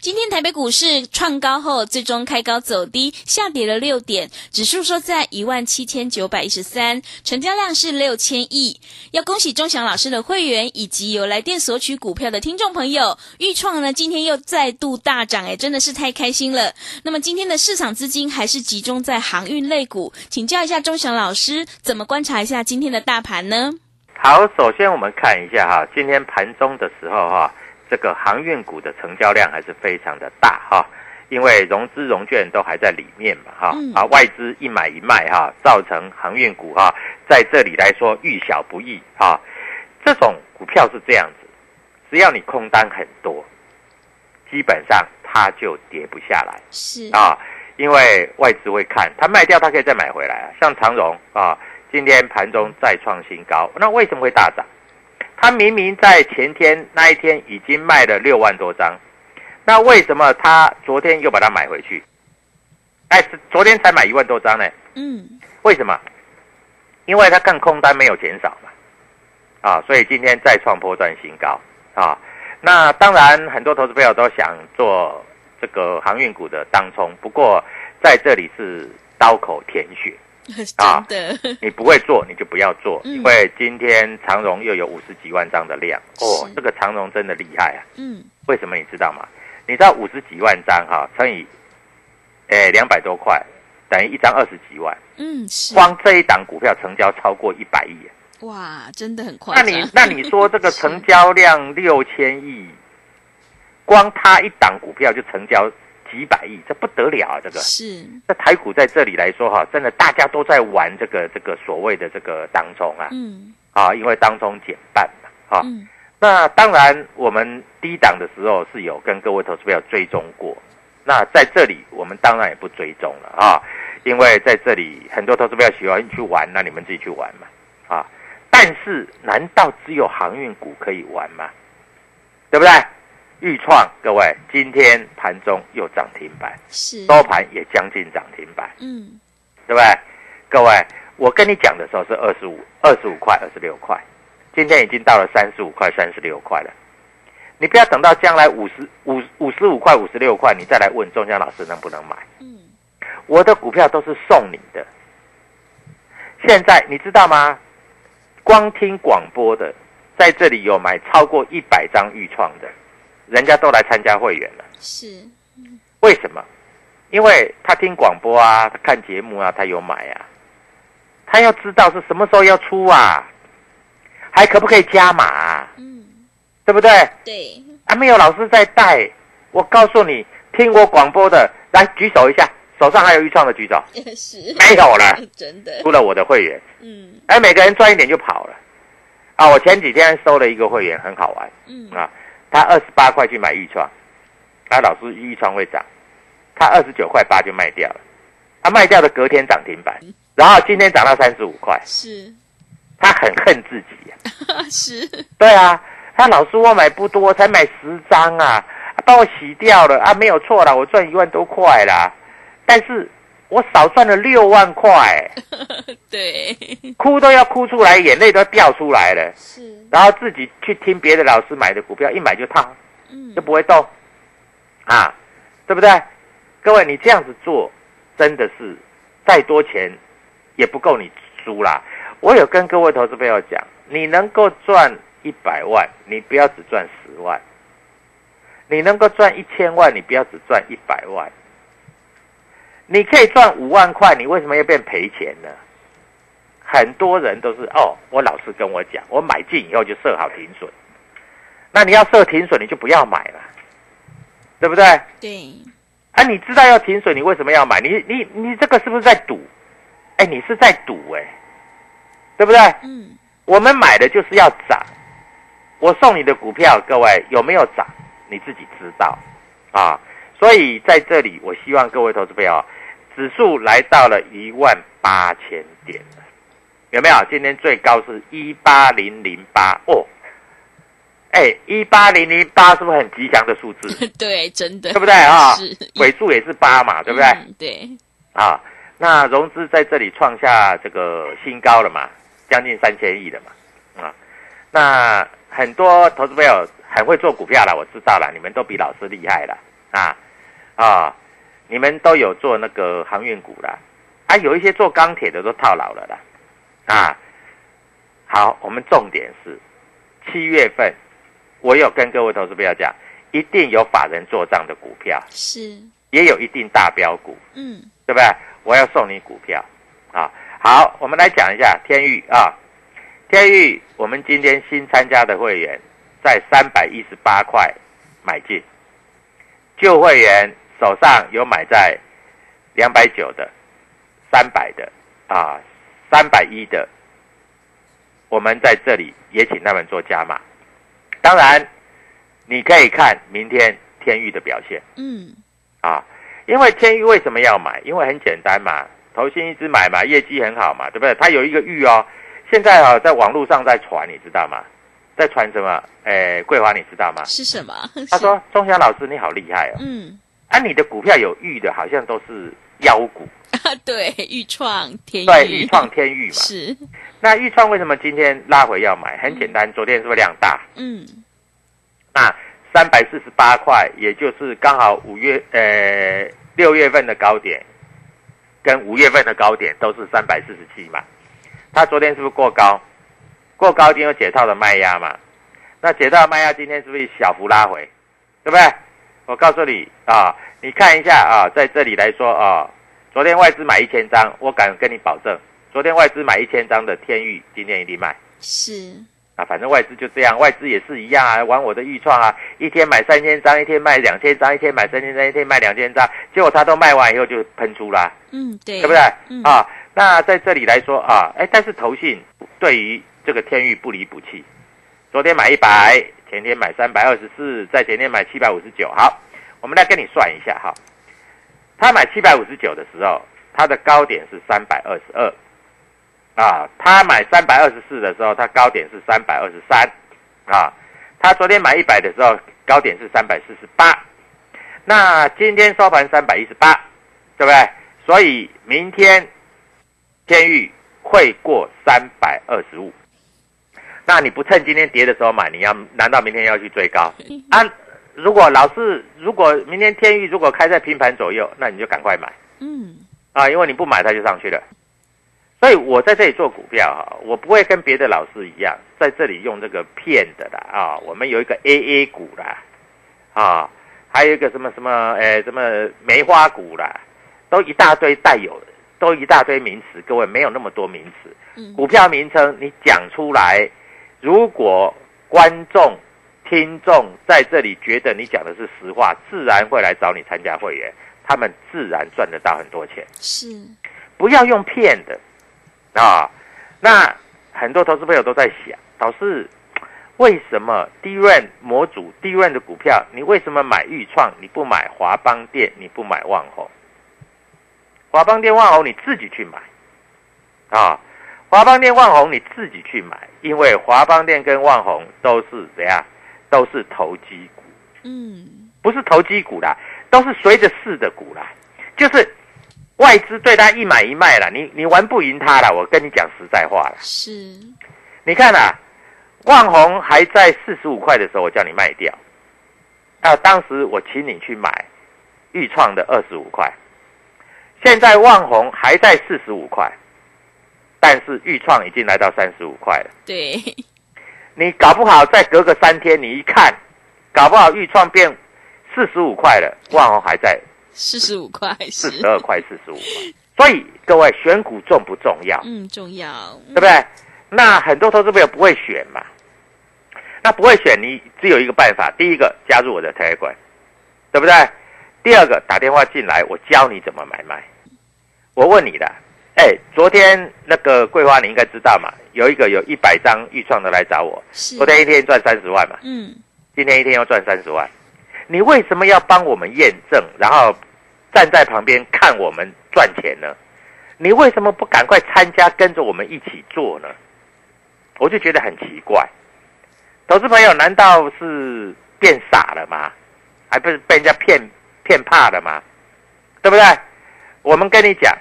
今天台北股市创高后，最终开高走低，下跌了六点，指数收在一万七千九百一十三，成交量是六千亿。要恭喜钟祥老师的会员以及有来电索取股票的听众朋友，豫创呢今天又再度大涨，哎，真的是太开心了。那么今天的市场资金还是集中在航运类股，请教一下钟祥老师，怎么观察一下今天的大盘呢？好，首先我们看一下哈，今天盘中的时候哈。这个航运股的成交量还是非常的大哈，因为融资融券都还在里面嘛哈，啊外资一买一卖哈，造成航运股哈在这里来说遇小不易哈。这种股票是这样子，只要你空单很多，基本上它就跌不下来是啊，因为外资会看它卖掉，它可以再买回来啊。像长荣啊，今天盘中再创新高，那为什么会大涨？他明明在前天那一天已经卖了六万多张，那为什么他昨天又把它买回去？哎，昨天才买一万多张呢？嗯，为什么？因为他看空单没有减少嘛，啊，所以今天再创波段新高啊。那当然，很多投资朋友都想做这个航运股的当冲，不过在这里是刀口舔血。啊，你不会做，你就不要做，因为今天长荣又有五十几万张的量哦，这个长荣真的厉害啊。嗯，为什么你知道吗？你知道五十几万张哈，乘以，诶两百多块，等于一张二十几万。嗯，是。光这一档股票成交超过一百亿。哇，真的很快。那你那你说这个成交量六千亿，光它一档股票就成交。几百亿，这不得了啊！这个。是。那台股在这里来说哈，真的大家都在玩这个这个所谓的这个当中啊，嗯，啊，因为当中减半嘛，啊，那当然我们低档的时候是有跟各位投资朋友追踪过，那在这里我们当然也不追踪了啊，因为在这里很多投资朋友喜欢去玩，那你们自己去玩嘛，啊，但是难道只有航运股可以玩吗？对不对？豫创，各位，今天盘中又涨停板，是收盘也将近涨停板，嗯，对不对？各位，我跟你讲的时候是二十五、二十五块、二十六块，今天已经到了三十五块、三十六块了。你不要等到将来五十五、五十五块、五十六块，你再来问中江老师能不能买。嗯，我的股票都是送你的。现在你知道吗？光听广播的，在这里有买超过一百张豫创的。人家都来参加会员了，是，为什么？因为他听广播啊，他看节目啊，他有买啊，他要知道是什么时候要出啊，还可不可以加码？嗯，对不对？对，还没有老师在带，我告诉你，听我广播的，来举手一下，手上还有预创的举手，也 是。没有了，真的，除了我的会员，嗯。哎，每个人赚一点就跑了。啊，我前几天收了一个会员，很好玩。嗯。啊，他二十八块去买预创，啊，老师预创会涨，他二十九块八就卖掉了，他卖掉的隔天涨停板，然后今天涨到三十五块，是。他很恨自己呀、是，对啊，他老师我买不多，才买十张啊，啊我洗掉了啊，没有错啦，我赚一万多块啦，但是我少赚了六万块，对，哭都要哭出来，眼泪都要掉出来了。是，然后自己去听别的老师买的股票，一买就套，嗯就不会动，啊，对不对？各位，你这样子做，真的是再多钱也不够你输啦。我有跟各位投资朋友讲，你能够赚一百万，你不要只赚十万；你能够赚一千万，你不要只赚一百万。你可以赚五万块，你为什么要变赔钱呢？很多人都是哦，我老师跟我讲，我买进以后就设好停损。那你要设停损，你就不要买了，对不对？对，啊，你知道要停损，你为什么要买？你你你这个是不是在赌？哎，你是在赌哎，对不对？嗯我们买的就是要涨。我送你的股票，各位有没有涨？你自己知道啊。所以在这里，我希望各位投资朋友，指数来到了一万八千点了，有没有？今天最高是一八零零八哦。哎，一八零零八是不是很吉祥的数字？对，真的，对不对啊？是，尾数也是八嘛，对不对？嗯对，啊，那融资在这里创下这个新高了嘛，将近三千亿了嘛，啊，那很多投资朋友很会做股票了，我知道了，你们都比老师厉害了啊啊，你们都有做那个航运股啦，啊，有一些做钢铁的都套牢了啦，啊，好，我们重点是七月份，我有跟各位投资朋友讲，一定有法人做账的股票，是，也有一定大标股。嗯对不对？我要送你股票啊！好，我们来讲一下天域啊。天域，我们今天新参加的会员在三百一十八块买进，旧会员手上有买在两百九的、三百的啊、三百一的，我们在这里也请他们做加码。当然，你可以看明天天域的表现。嗯啊，因为天域为什么要买？因为很简单嘛，投信一直买嘛，业绩很好嘛，对不对？它有一个玉哦，现在啊，在网络上在传，你知道吗？在传什么？诶，桂华你知道吗？是什么？他说：“ 钟祥老师你好厉害哦，嗯，啊，你的股票有玉的，好像都是妖股，对，豫创天对，域豫创天域嘛。是，那豫创为什么今天拉回要买？很简单，昨天是不是量大？嗯那三百四十八块，也就是刚好五月呃六月份的高点，跟五月份的高点都是三百四十七嘛。它昨天是不是过高？过高，今天有解套的卖压嘛？那解套的卖压今天是不是小幅拉回？对不对？我告诉你啊，你看一下啊，在这里来说啊，昨天外资买一千张，我敢跟你保证，昨天外资买一千张的天域，今天一定卖。是，啊，反正外资就这样，外资也是一样啊，玩我的预创啊，一天买三千张，一天卖两千张，一天买三千张，一天卖两千张，结果他都卖完以后就喷出啦，嗯对，对不对？嗯啊，那在这里来说啊，哎，但是投信对于这个天域不离不弃，昨天买一百，前天买三百二十四，在前天买七百五十九。好，我们来跟你算一下哈，他买七百五十九的时候，它的高点是三百二十二。啊，他买三百二十四的时候，它高点是三百二十三，啊，他昨天买一百的时候，高点是三百四十八，那今天收盘三百一十八，对不对？所以明天天域会过三百二十五，那你不趁今天跌的时候买，你要难道明天要去追高 啊？如果老是如果明天天域如果开在平盘左右，那你就赶快买。嗯啊，因为你不买它就上去了。所以我在这里做股票哈，我不会跟别的老师一样，在这里用这个骗的啦啊。我们有一个 AA 股啦，啊，还有一个什么什么呃什么梅花股啦，都一大堆带有，都一大堆名词。各位没有那么多名词，嗯股票名称你讲出来，如果观众、听众在这里觉得你讲的是实话，自然会来找你参加会员。他们自然赚得到很多钱。是，不要用骗的啊。那很多投资朋友都在想，老师，为什么低润模组、低润的股票，你为什么买豫创，你不买华邦电，你不买旺宏？华邦电、旺宏你自己去买啊！华邦电、旺宏你自己去买，因为华邦电跟旺宏都是怎样？都是投机股，嗯，不是投机股啦，都是随着市的股啦，就是外资对他一买一卖啦，你你玩不赢他啦。我跟你讲实在话啦，是，你看啊，万红还在四十五块的时候，我叫你卖掉，啊，当时我请你去买豫创的二十五块，现在万红还在四十五块，但是豫创已经来到三十五块了。对，你搞不好再隔个三天，你一看，搞不好预创变四十五块了，万宏还在四十五块，四十，二块、四十五块。所以各位选股重不重要？嗯，重要，对不对？那很多投资朋友不会选嘛，那不会选，你只有一个办法，第一个加入我的 Telegram，对不对？第二个打电话进来，我教你怎么买卖。我问你的，哎，昨天那个桂花你应该知道嘛，有一个有一百张预创的来找我，是，昨天一天赚三十万嘛，嗯，今天一天要赚三十万，你为什么要帮我们验证，然后站在旁边看我们赚钱呢？你为什么不赶快参加，跟着我们一起做呢？我就觉得很奇怪，投资朋友难道是变傻了吗？还不是被人家骗骗怕了吗？对不对？我们跟你讲，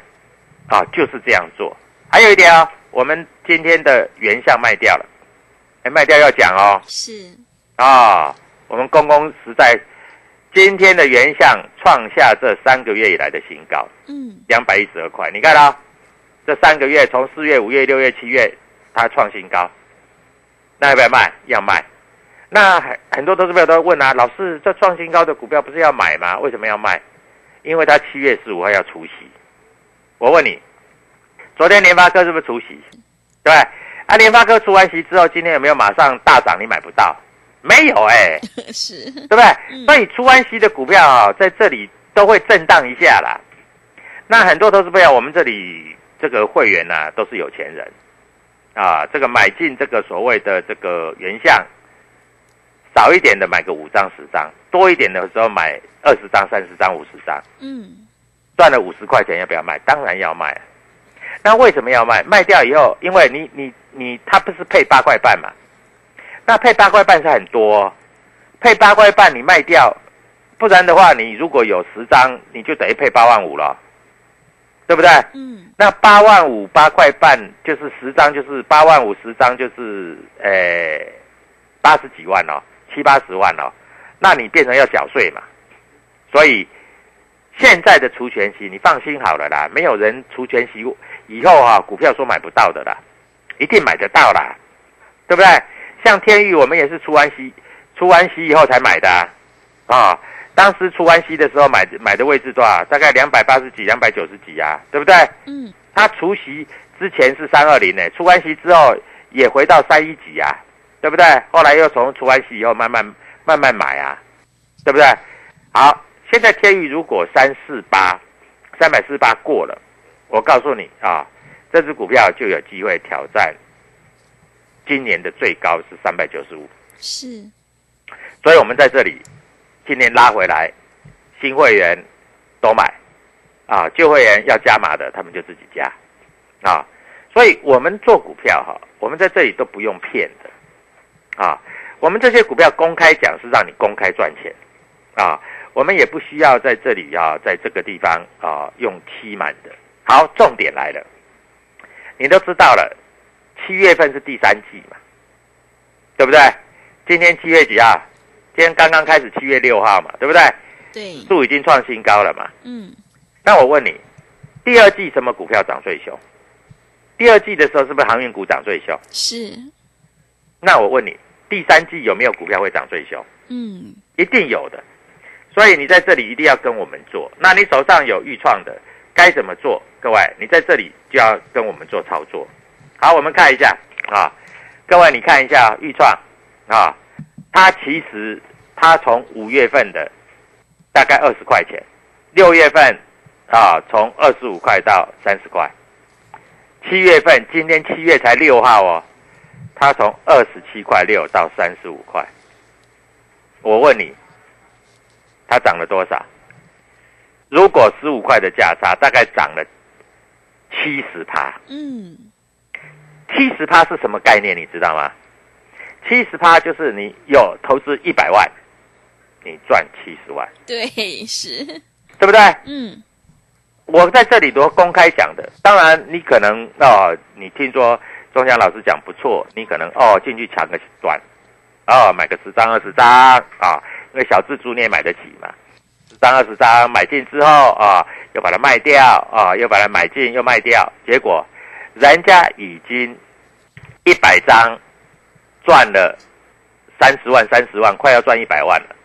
啊，就是这样做。还有一点啊，我们今天的原相卖掉了，哎，卖掉要讲哦，是，啊，我们公公实在今天的原相创下这三个月以来的新高，嗯，两百一十二块。你看啊、这三个月从四月、五月、六月、七月，它创新高，那要不要卖？要卖。那很很多投资朋友都会问啊，老师，这创新高的股票不是要买吗？为什么要卖？因为它七月十五号要除息。我问你，昨天联发科是不是除息？对不对？啊，联发科除完息之后，今天有没有马上大涨？你买不到，没有哎、是，对不对？嗯所以除完息的股票啊，在这里都会震荡一下啦。那很多投资朋友，我们这里这个会员呢、都是有钱人啊，这个买进这个所谓的这个原相，少一点的买个五张十张，多一点的时候买二十张、三十张、五十张，嗯，赚了五十块钱要不要卖？当然要卖啊。那为什么要卖？卖掉以后，因为你你你，它不是配八块半嘛？那配八块半是很多、哦，配八块半你卖掉，不然的话，你如果有十张，你就等于配八万五了，对不对？嗯，那八万五八块半就是十张，就是八万五十张就是呃八十几万哦，七八十万哦，那你变成要缴税嘛，所以现在的除权息你放心好了啦，没有人除权息以后啊，股票说买不到的啦，一定买得到啦，对不对？像天域我们也是除完息，除完息以后才买的啊，啊当时除完息的时候买买的位置多少？大概两百八十几、两百九十几啊，对不对？嗯，它除息之前是三二零呢，除完息之后也回到三一几啊，对不对？后来又从除完息以后慢慢慢慢买啊，对不对？好，现在天宇如果三四八三百四十八过了，我告诉你啊，这只股票就有机会挑战今年的最高是三百九十五。是，所以我们在这里今年拉回来，新会员都买啊，旧会员要加码的，他们就自己加啊。所以我们做股票哈，我们在这里都不用骗的啊。我们这些股票公开讲是让你公开赚钱啊，我们也不需要在这里啊，在这个地方啊用期满的。好，重点来了，你都知道了，七月份是第三季嘛，对不对？今天七月几号？今天刚刚开始，七月六号嘛，对不对？对，度已经创新高了嘛。嗯，那我问你，第二季什么股票涨最凶？第二季的时候是不是航运股涨最凶？是，那我问你，第三季有没有股票会涨最凶？嗯，一定有的。所以你在这里一定要跟我们做。那你手上有预创的，该怎么做？各位，你在这里就要跟我们做操作。好，我们看一下啊，各位你看一下预创啊，它其实它从五月份的大概二十块钱，六月份啊，从二十五块到三十块。七月份，今天七月才六号哦，它从二十七块六到三十五块。我问你，它涨了多少？如果十五块的价差，大概涨了七十趴。嗯，七十趴是什么概念？你知道吗？七十趴就是你有投资一百万，你赚七十万。对，是，对不对？嗯。我在这里都公开讲的，当然你可能哦，你听说钟祥老师讲不错，你可能哦进去抢个短，哦买个十张二十张啊，因为小蜘蛛你也买得起嘛，十张二十张买进之后啊，又把它卖掉啊，又把它买进又卖掉，结果人家已经一百张赚了三十万三十万，快要赚一百万了，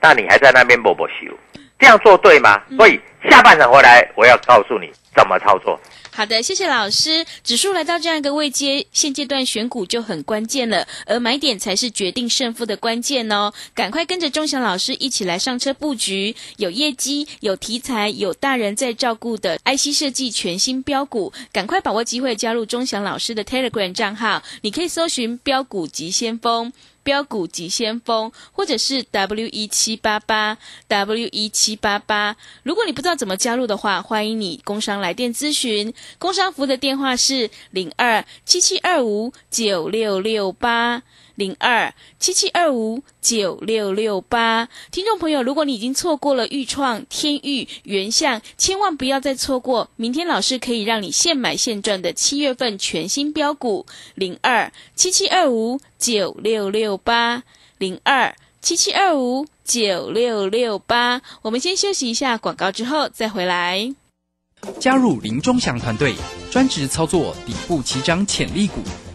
那你还在那边不不修，这样做对吗？所以。下半场回来，我要告诉你怎么操作。好的，谢谢老师。指数来到这样一个位阶，现阶段选股就很关键了，而买点才是决定胜负的关键哦。赶快跟着钟祥老师一起来上车布局，有业绩、有题材、有大人在照顾的 IC 设计全新标股，赶快把握机会加入钟祥老师的 Telegram 账号，你可以搜寻“标股急先锋”。标股急先锋，或者是 W 一七八八 W 一七八八。如果你不知道怎么加入的话，欢迎你工商来电咨询。工商服的电话是零二七七二五九六六八。零二七七二五九六六八，听众朋友，如果你已经错过了豫创、天域、原相，千万不要再错过。明天老师可以让你现买现赚的七月份全新标股。零二七七二五九六六八，零二七七二五九六六八。我们先休息一下广告，之后再回来。加入林中祥团队，专职操作底部起涨潜力股。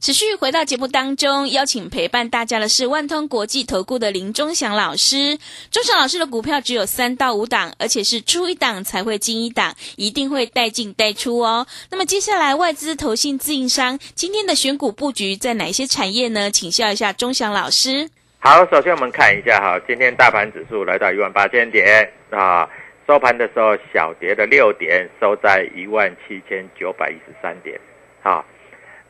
持续回到节目当中，邀请陪伴大家的是万通国际投顾的林忠祥老师。忠祥老师的股票只有三到五档，而且是出一档才会进一档，一定会带进带出哦。那么接下来外资投信自营商今天的选股布局在哪一些产业呢？请教一下忠祥老师。好，首先我们看一下哈，今天大盘指数来到一万八千点啊，收盘的时候小跌了六点，收在一万七千九百一十三点啊。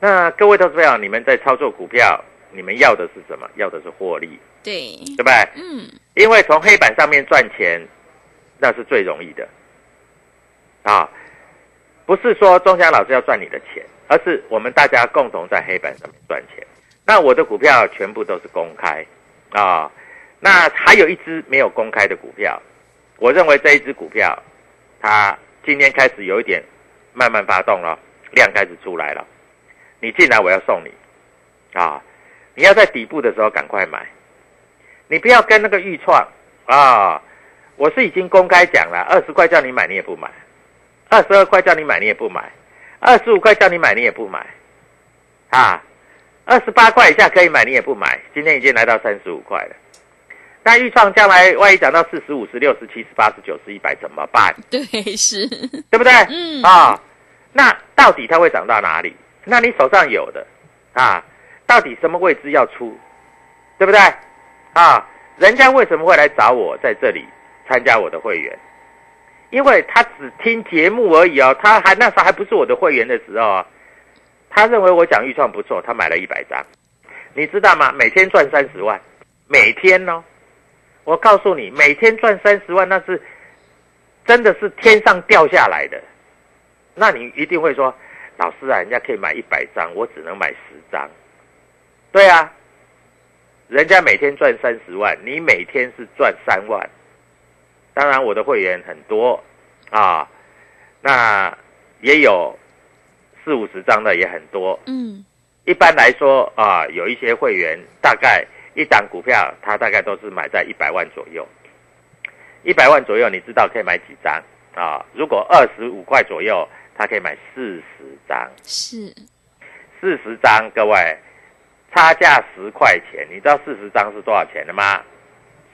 那各位投资朋友，你们在操作股票，你们要的是什么？要的是获利，对，对不对？嗯，因为从黑板上面赚钱，那是最容易的，啊，不是说钟祥老师要赚你的钱，而是我们大家共同在黑板上面赚钱。那我的股票全部都是公开，啊，那还有一只没有公开的股票，我认为这一只股票，它今天开始有一点慢慢发动了，量开始出来了。你进来，我要送你，啊！你要在底部的时候赶快买，你不要跟那个预创啊！我是已经公开讲了，二十块叫你买你也不买，二十二块叫你买你也不买，二十五块叫你买你也不买，啊！二十八块以下可以买你也不买，今天已经来到三十五块了。那预创将来万一涨到四十五、十六、十七、十八、十九、十一百怎么办？对，是，对不对？嗯啊，那到底它会涨到哪里？那你手上有的，啊，到底什么位置要出，对不对？啊，人家为什么会来找我在这里参加我的会员？因为他只听节目而已哦，他还那时候还不是我的会员的时候啊，他认为我讲预算不错，他买了一百张，你知道吗？每天赚三十万，每天哦，我告诉你，每天赚三十万，那是真的是天上掉下来的，那你一定会说。老师啊，人家可以买一百张，我只能买十张。对啊，人家每天赚三十万，你每天是赚三万。当然，我的会员很多啊，那也有四五十张的也很多。嗯，一般来说啊，有一些会员大概一档股票，他大概都是买在一百万左右。一百万左右，你知道可以买几张啊？如果二十五块左右。他可以买四十张，是四十张，各位差价十块钱，你知道四十张是多少钱的吗？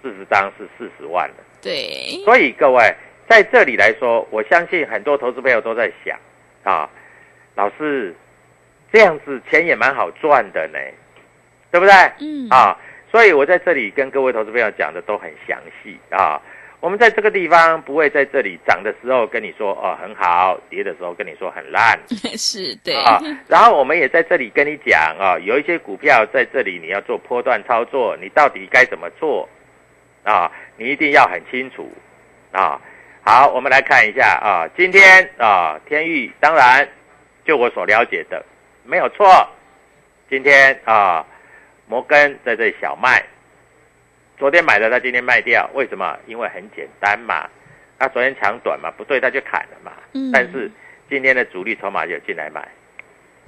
四十张是四十万的。对，所以各位在这里来说，我相信很多投资朋友都在想啊，老师这样子钱也蛮好赚的呢，对不对？嗯啊，所以我在这里跟各位投资朋友讲的都很详细啊。我们在这个地方不会在这里涨的时候跟你说哦很好，跌的时候跟你说很烂 是对，啊。然后我们也在这里跟你讲啊，有一些股票在这里你要做波段操作，你到底该怎么做啊？你一定要很清楚啊。好，我们来看一下啊，今天啊天域当然就我所了解的没有错，今天啊摩根在这里小卖。昨天买的，他今天卖掉，为什么？因为很简单嘛，他昨天抢短嘛，不对他就砍了嘛。嗯但是今天的主力筹码就进来买，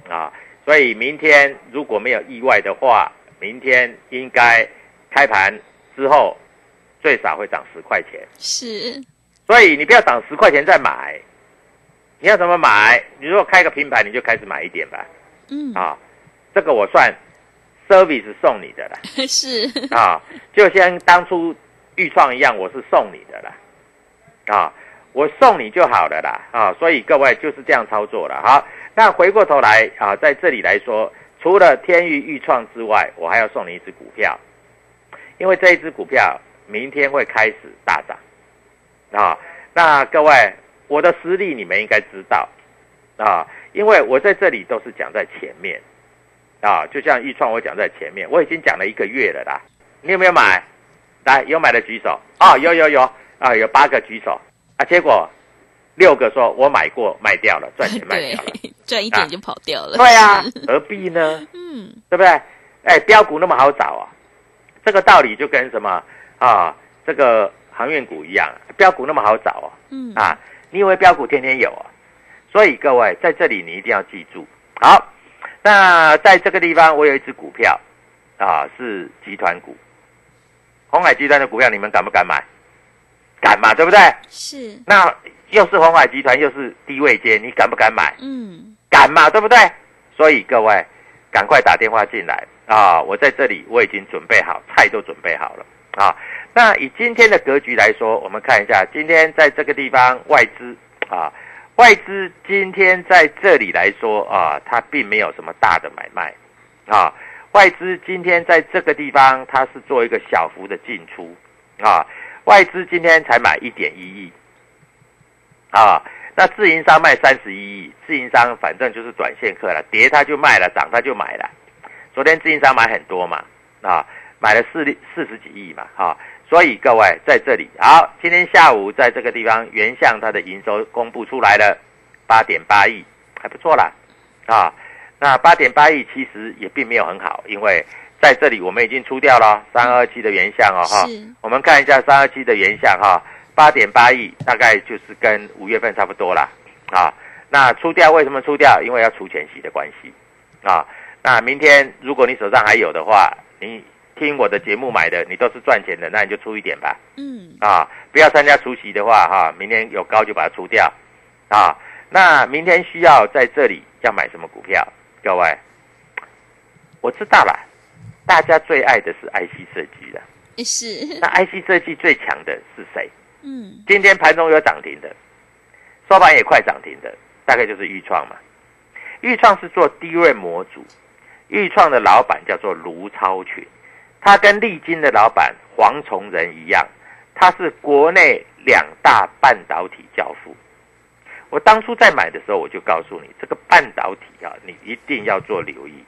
啊，所以明天如果没有意外的话，明天应该开盘之后最少会涨十块钱。是所以你不要涨十块钱再买，你要怎么买？你如果开个平盘，你就开始买一点吧。嗯啊，这个我算 service 送你的啦。是啊，就像当初预创一样，我是送你的啦，啊，我送你就好了啦，啊，所以各位就是这样操作了。好，那回过头来啊，在这里来说，除了天域预创之外，我还要送你一只股票，因为这一只股票明天会开始大涨，啊，那各位我的实力你们应该知道，啊，因为我在这里都是讲在前面。啊，就像豫创，我讲在前面，我已经讲了一个月了啦。你有没有买？来，有买的举手。啊、有有有啊，有八个举手啊。结果六个说我买过，卖掉了，赚钱卖掉了。赚一点就跑掉了。对啊，何必呢？嗯，对不对？哎，标股那么好找啊，这个道理就跟什么啊，这个航运股一样，标股那么好找啊。嗯啊，你以为标股天天有啊？所以各位在这里你一定要记住。好，那在这个地方我有一只股票啊，是集团股，红海集团的股票，你们敢不敢买？敢嘛，对不对？是那又是红海集团，又是低位接，你敢不敢买？嗯敢嘛，对不对？所以各位赶快打电话进来啊！我在这里我已经准备好，菜都准备好了啊。那以今天的格局来说，我们看一下，今天在这个地方外资啊，外资今天在这里来说啊，它并没有什么大的买卖啊。外资今天在这个地方，它是做一个小幅的进出啊。外资今天才买一点一亿啊。那自营商卖三十一亿，自营商反正就是短线客了，跌他就卖了，涨他就买了。昨天自营商买很多嘛，啊，买了四四十几亿嘛，哈、所以各位在这里，好，今天下午在这个地方，原相它的营收公布出来了，八点八亿，还不错啦，啊，那八点八亿其实也并没有很好，因为在这里我们已经出掉了三二七的原相哦，哈，我们看一下三二七的原相哈。八点八亿，大概就是跟五月份差不多啦。啊。那出掉为什么出掉？因为要除前息的关系啊。那明天如果你手上还有的话，你听我的节目买的，你都是赚钱的，那你就出一点吧。嗯啊，不要参加除息的话哈、明天有高就把它除掉啊。那明天需要在这里要买什么股票？各位，我知道了，大家最爱的是 IC 设计的。是那 IC 设计最强的是谁？嗯今天盘中有涨停的，收盘也快涨停的，大概就是豫创嘛。豫创是做低位模组，豫创的老板叫做卢超群，他跟利金的老板黄崇仁一样，他是国内两大半导体教父。我当初在买的时候，我就告诉你，这个半导体啊，你一定要做留意，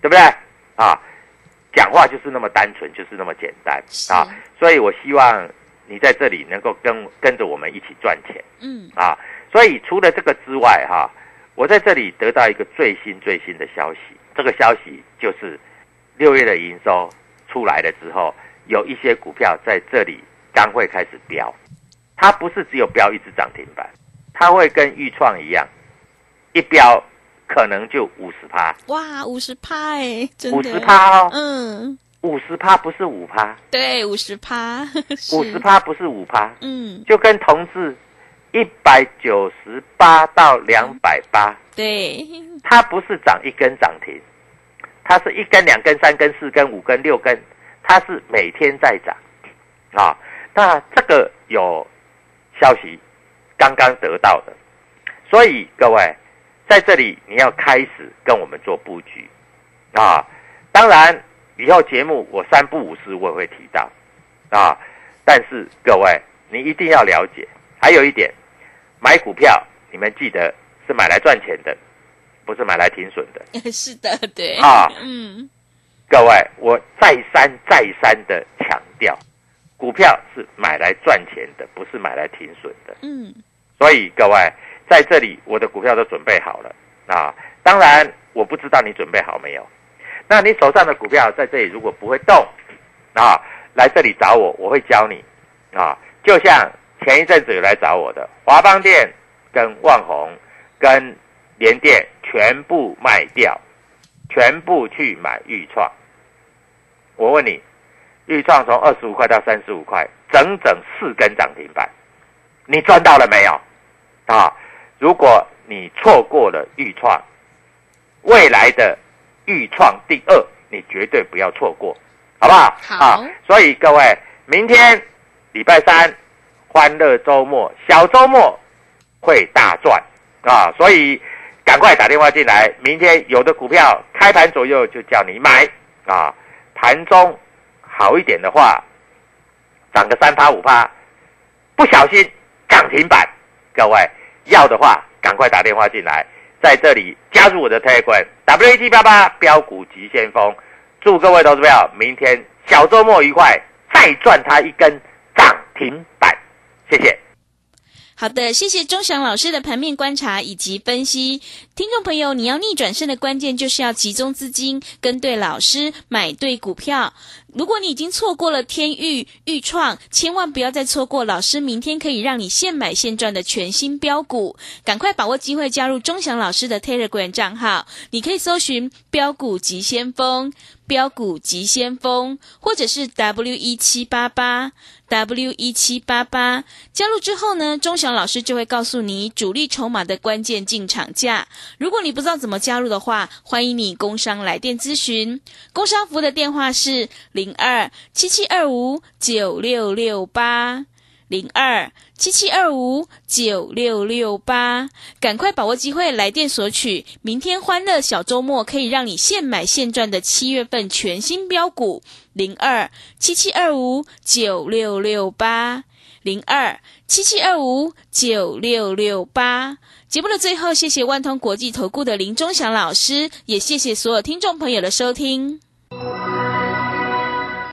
对不对？啊，讲话就是那么单纯，就是那么简单啊。所以我希望你在这里能够跟跟着我们一起赚钱嗯啊。所以除了这个之外，哈、我在这里得到一个最新最新的消息，这个消息就是六月的营收出来了之后，有一些股票在这里刚会开始飙，它不是只有飙一只涨停板，它会跟豫创一样，一飙可能就五十趴，哇五十趴哎，真的。五十趴哦，嗯。五十趴不是五趴，对五十趴。五十趴不是五趴，嗯。就跟同志一百九十八到两百八，对，它不是涨一根涨停，它是一根、两根、三根、四根、五根、六根，它是每天在涨啊。那这个有消息刚刚得到的，所以各位在这里你要开始跟我们做布局啊。当然以后节目我三不五时我也会提到啊，但是各位你一定要了解，还有一点。买股票，你们记得是买来赚钱的，不是买来停损的。是的，对啊，嗯，各位，我再三再三的强调，股票是买来赚钱的，不是买来停损的。嗯，所以各位在这里，我的股票都准备好了啊。当然，我不知道你准备好没有。那你手上的股票在这里如果不会动啊，来这里找我，我会教你啊，就像。前一阵子有来找我的华邦店、跟万宏、跟联电全部卖掉，全部去买豫创。我问你，豫创从二十五块到三十五块，整整四根涨停板，你赚到了没有？啊！如果你错过了豫创，未来的豫创第二，你绝对不要错过，好不好？好。所以各位，明天礼拜三。欢乐周末，小周末会大赚啊！所以赶快打电话进来。明天有的股票开盘左右就叫你买啊，盘中好一点的话，涨个三趴五趴，不小心涨停板。各位要的话，赶快打电话进来，在这里加入我的特管 W T 八八标股急先锋。祝各位投资朋友明天小周末愉快，再赚他一根涨停板。谢谢。好的，谢谢钟祥老师的盘面观察以及分析。听众朋友，你要逆转胜的关键就是要集中资金，跟对老师，买对股票。如果你已经错过了天域、豫创，千万不要再错过老师明天可以让你现买现赚的全新标股，赶快把握机会加入钟祥老师的 Telegram 账号，你可以搜寻“标股急先锋”、“标股急先锋”或者是 W 一七八八 W 一七八八。加入之后呢，钟祥老师就会告诉你主力筹码的关键进场价。如果你不知道怎么加入的话，欢迎你工商来电咨询，工商服务的电话是零。零二七七二五九六六八，零二七七二五九六六八，赶快把握机会来电索取。明天欢乐小周末可以让你现买现赚的七月份全新标股，零二七七二五九六六八，零二七七二五九六六八。节目的最后，谢谢万通国际投顾的林忠祥老师，也谢谢所有听众朋友的收听。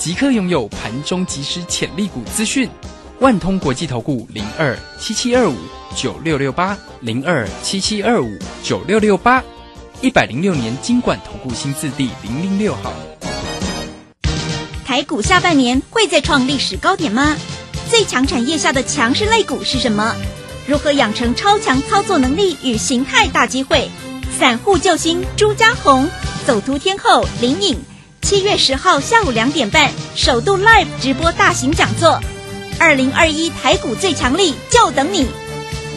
即刻拥有盘中即时潜力股资讯，万通国际投顾零二七七二五九六六八零二七七二五九六六八，一百零六年金管投顾新字第零零六号。台股下半年会再创历史高点吗？最强产业下的强势类股是什么？如何养成超强操作能力与形态大机会？散户救星朱家红，走图天后林颖。七月十号下午两点半，首度 live 直播大型讲座，二零二一台股最强力就等你！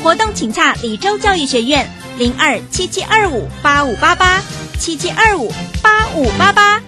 活动请洽李州教育学院零二七七二五八五八八七七二五八五八八。